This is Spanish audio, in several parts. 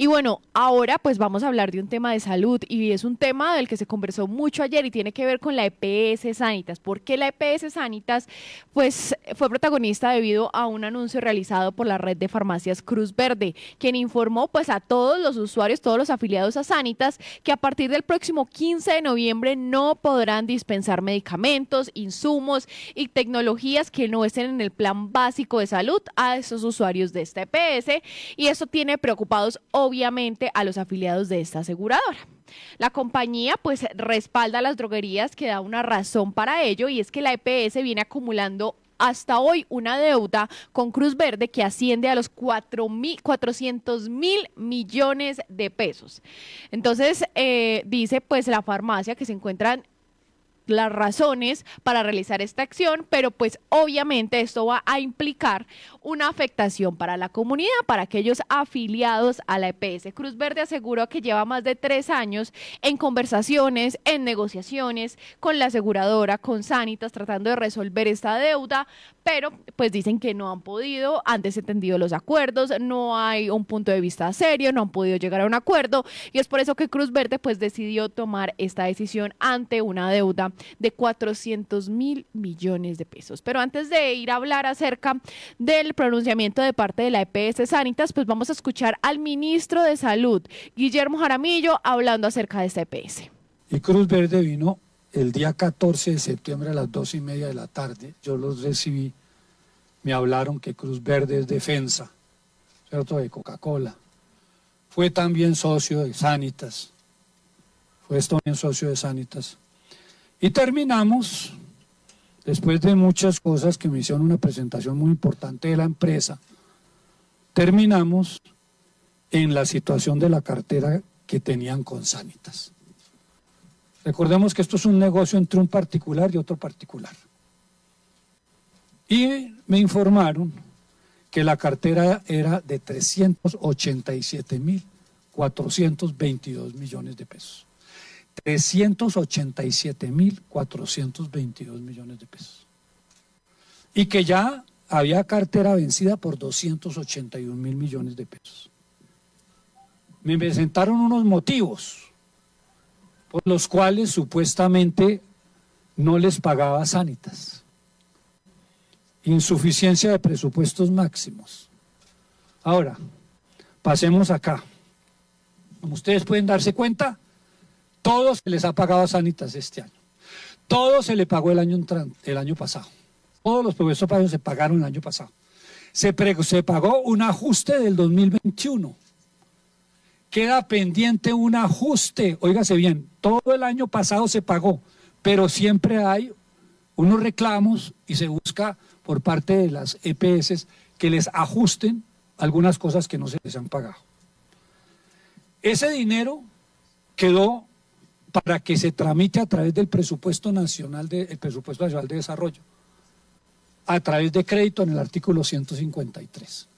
Y bueno, ahora pues vamos a hablar de un tema de salud y es un tema del que se conversó mucho ayer y tiene que ver con la EPS Sanitas. ¿Por qué la EPS Sanitas? Pues fue protagonista debido a un anuncio realizado por la red de farmacias Cruz Verde, quien informó pues a todos los usuarios, todos los afiliados a Sanitas, que a partir del próximo 15 de noviembre no podrán dispensar medicamentos, insumos y tecnologías que no estén en el plan básico de salud a esos usuarios de esta EPS y eso tiene preocupados obviamente a los afiliados de esta aseguradora. La compañía pues respalda las droguerías que da una razón para ello y es que la EPS viene acumulando hasta hoy una deuda con Cruz Verde que asciende a los 400 mil millones de pesos. Entonces, eh, dice pues la farmacia que se encuentran las razones para realizar esta acción, pero pues obviamente esto va a implicar una afectación para la comunidad, para aquellos afiliados a la EPS. Cruz Verde aseguró que lleva más de tres años en conversaciones, en negociaciones con la aseguradora, con Sanitas, tratando de resolver esta deuda, pero pues dicen que no han podido, han desentendido los acuerdos, no hay un punto de vista serio, no han podido llegar a un acuerdo y es por eso que Cruz Verde pues decidió tomar esta decisión ante una deuda de 400 mil millones de pesos. Pero antes de ir a hablar acerca del pronunciamiento de parte de la EPS Sanitas, pues vamos a escuchar al ministro de Salud, Guillermo Jaramillo, hablando acerca de esta EPS. Y Cruz Verde vino el día 14 de septiembre a las dos y media de la tarde. Yo los recibí, me hablaron que Cruz Verde es defensa, ¿cierto? De Coca-Cola. Fue también socio de Sanitas. Fue también socio de Sanitas. Y terminamos, después de muchas cosas que me hicieron una presentación muy importante de la empresa, terminamos en la situación de la cartera que tenían con Sanitas. Recordemos que esto es un negocio entre un particular y otro particular. Y me informaron que la cartera era de 387.422 millones de pesos. 387.422 millones de pesos. Y que ya había cartera vencida por 281 mil millones de pesos. Me presentaron unos motivos por los cuales supuestamente no les pagaba Sanitas. Insuficiencia de presupuestos máximos. Ahora, pasemos acá. Como ustedes pueden darse cuenta, todo se les ha pagado a Sanitas este año. Todo se le pagó el año, el año pasado. Todos los presupuestos pagos se pagaron el año pasado. Se, se pagó un ajuste del 2021 queda pendiente un ajuste. Óigase bien, todo el año pasado se pagó, pero siempre hay unos reclamos y se busca por parte de las EPS que les ajusten algunas cosas que no se les han pagado. Ese dinero quedó para que se tramite a través del presupuesto nacional de, el presupuesto nacional de desarrollo, a través de crédito en el artículo 153.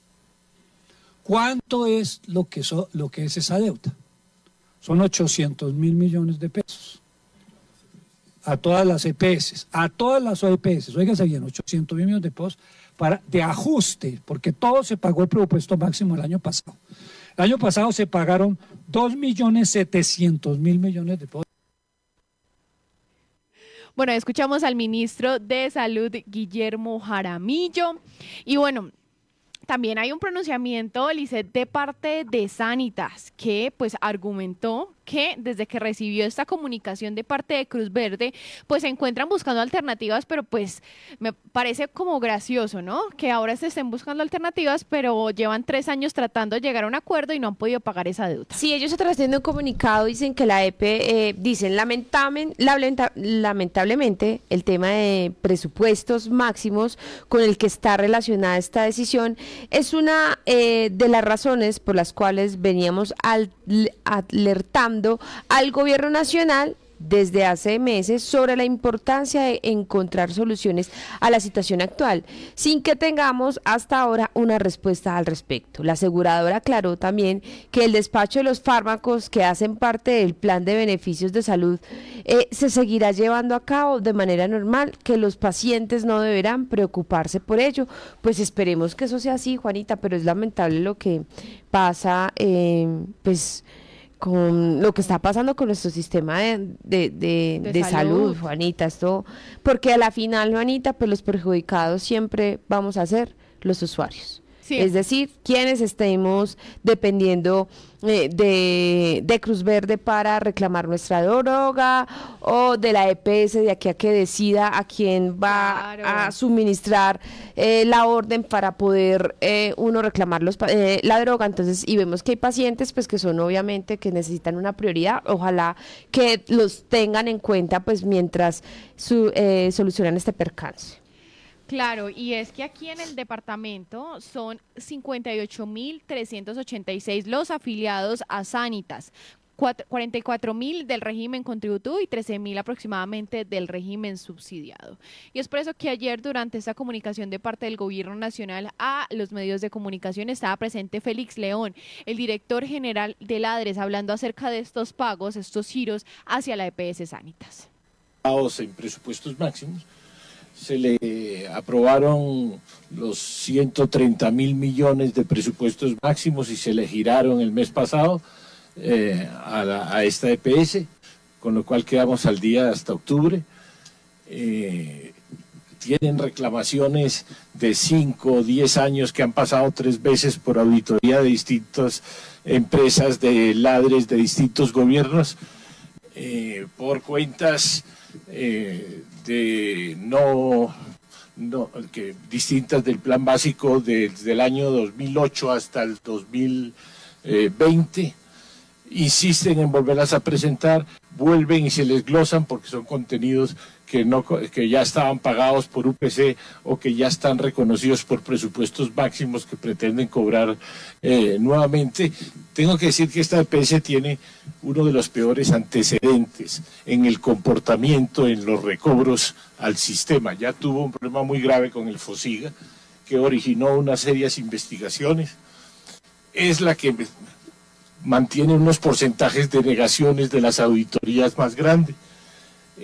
¿Cuánto es lo que, lo que es esa deuda? Son 800 mil millones de pesos. A todas las EPS, a todas las OEPS, oígase bien, 800 mil millones de pesos para, de ajuste, porque todo se pagó el presupuesto máximo el año pasado. El año pasado se pagaron 2 millones 700 mil millones de pesos. Bueno, escuchamos al ministro de Salud, Guillermo Jaramillo. Y bueno, también hay un pronunciamiento, Lisset, de parte de Sanitas, que pues argumentó que desde que recibió esta comunicación de parte de Cruz Verde, pues se encuentran buscando alternativas, pero pues me parece como gracioso, ¿no? Que ahora se estén buscando alternativas, pero llevan tres años tratando de llegar a un acuerdo y no han podido pagar esa deuda. Sí, ellos de un comunicado dicen que la EP, eh, dicen lamentablemente el tema de presupuestos máximos con el que está relacionada esta decisión es una eh, de las razones por las cuales veníamos alertando al gobierno nacional desde hace meses sobre la importancia de encontrar soluciones a la situación actual, sin que tengamos hasta ahora una respuesta al respecto. La aseguradora aclaró también que el despacho de los fármacos que hacen parte del plan de beneficios de salud eh, se seguirá llevando a cabo de manera normal, que los pacientes no deberán preocuparse por ello. Pues esperemos que eso sea así, Juanita, pero es lamentable lo que pasa, eh, pues con lo que está pasando con nuestro sistema de, de, salud. Juanita, esto, porque a la final, Juanita, pues los perjudicados siempre vamos a ser los usuarios. Es decir, quienes estemos dependiendo eh, de, Cruz Verde para reclamar nuestra droga o de la EPS de aquí a que decida a quién va a suministrar eh, la orden para poder eh, uno reclamar los, la droga. Entonces, y vemos que hay pacientes pues que son obviamente que necesitan una prioridad. Ojalá que los tengan en cuenta pues mientras su, solucionan este percance. Claro, y es que aquí en el departamento son 58.386 los afiliados a Sanitas. 44.000 del régimen contributivo y 13.000 aproximadamente del régimen subsidiado. Y es por eso que ayer durante esta comunicación de parte del gobierno nacional a los medios de comunicación estaba presente Félix León, el director general de Ladres, hablando acerca de estos pagos, estos giros hacia la EPS Sanitas. En presupuestos máximos se le aprobaron los 130 mil millones de presupuestos máximos y se le giraron el mes pasado eh, a, esta EPS, con lo cual quedamos al día hasta octubre. Eh, tienen reclamaciones de 5 o 10 años que han pasado tres veces por auditoría de distintas empresas de ladres de distintos gobiernos eh, por cuentas de no, no que distintas del plan básico desde el año 2008 hasta el 2020 insisten en volverlas a presentar, vuelven y se les glosan porque son contenidos que, ya estaban pagados por UPC o que ya están reconocidos por presupuestos máximos que pretenden cobrar eh, nuevamente. Tengo que decir que esta EPS tiene uno de los peores antecedentes en el comportamiento, en los recobros al sistema. Ya tuvo un problema muy grave con el FOSIGA que originó unas serias investigaciones. Es la que mantiene unos porcentajes de negaciones de las auditorías más grandes.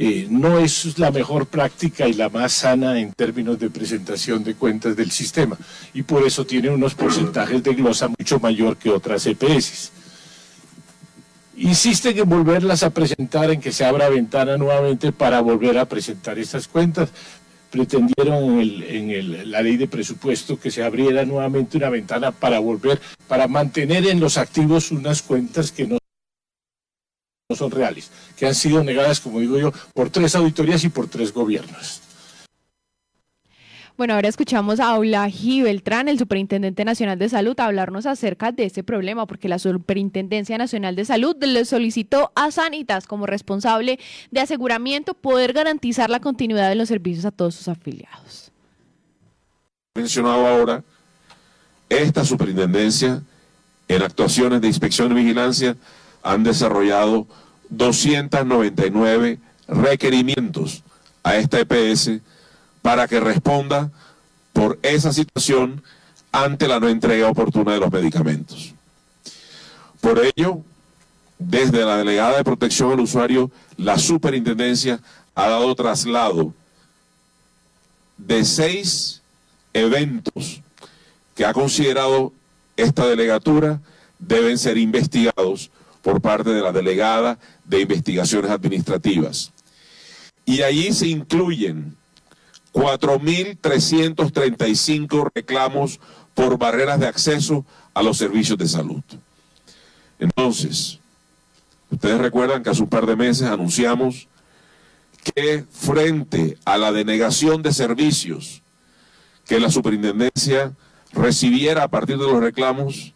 Eh, no es la mejor práctica y la más sana en términos de presentación de cuentas del sistema y por eso tiene unos porcentajes de glosa mucho mayor que otras EPS. Insisten en volverlas a presentar, en que se abra ventana nuevamente para volver a presentar estas cuentas. Pretendieron en, la ley de presupuesto que se abriera nuevamente una ventana para volver, para mantener en los activos unas cuentas que no no son reales, que han sido negadas, como digo yo, por tres auditorías y por tres gobiernos. Bueno, ahora escuchamos a Aulaji Beltrán, el Superintendente Nacional de Salud, hablarnos acerca de este problema, porque la Superintendencia Nacional de Salud le solicitó a Sanitas como responsable de aseguramiento poder garantizar la continuidad de los servicios a todos sus afiliados. Mencionado ahora, esta superintendencia en actuaciones de inspección y vigilancia han desarrollado 299 requerimientos a esta EPS para que responda por esa situación ante la no entrega oportuna de los medicamentos. Por ello, desde la Delegada de Protección al Usuario, la Superintendencia ha dado traslado de seis eventos que ha considerado esta delegatura deben ser investigados por parte de la delegada de investigaciones administrativas. Y allí se incluyen 4.335 reclamos por barreras de acceso a los servicios de salud. Entonces, ustedes recuerdan que hace un par de meses anunciamos que frente a la denegación de servicios que la superintendencia recibiera a partir de los reclamos,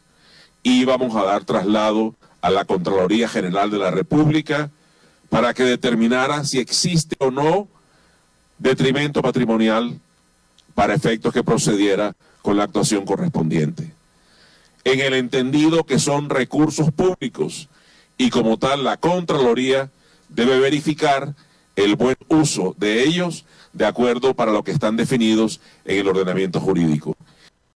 íbamos a dar traslado a la Contraloría General de la República para que determinara si existe o no detrimento patrimonial para efectos que procediera con la actuación correspondiente. En el entendido que son recursos públicos y como tal la Contraloría debe verificar el buen uso de ellos de acuerdo para lo que están definidos en el ordenamiento jurídico.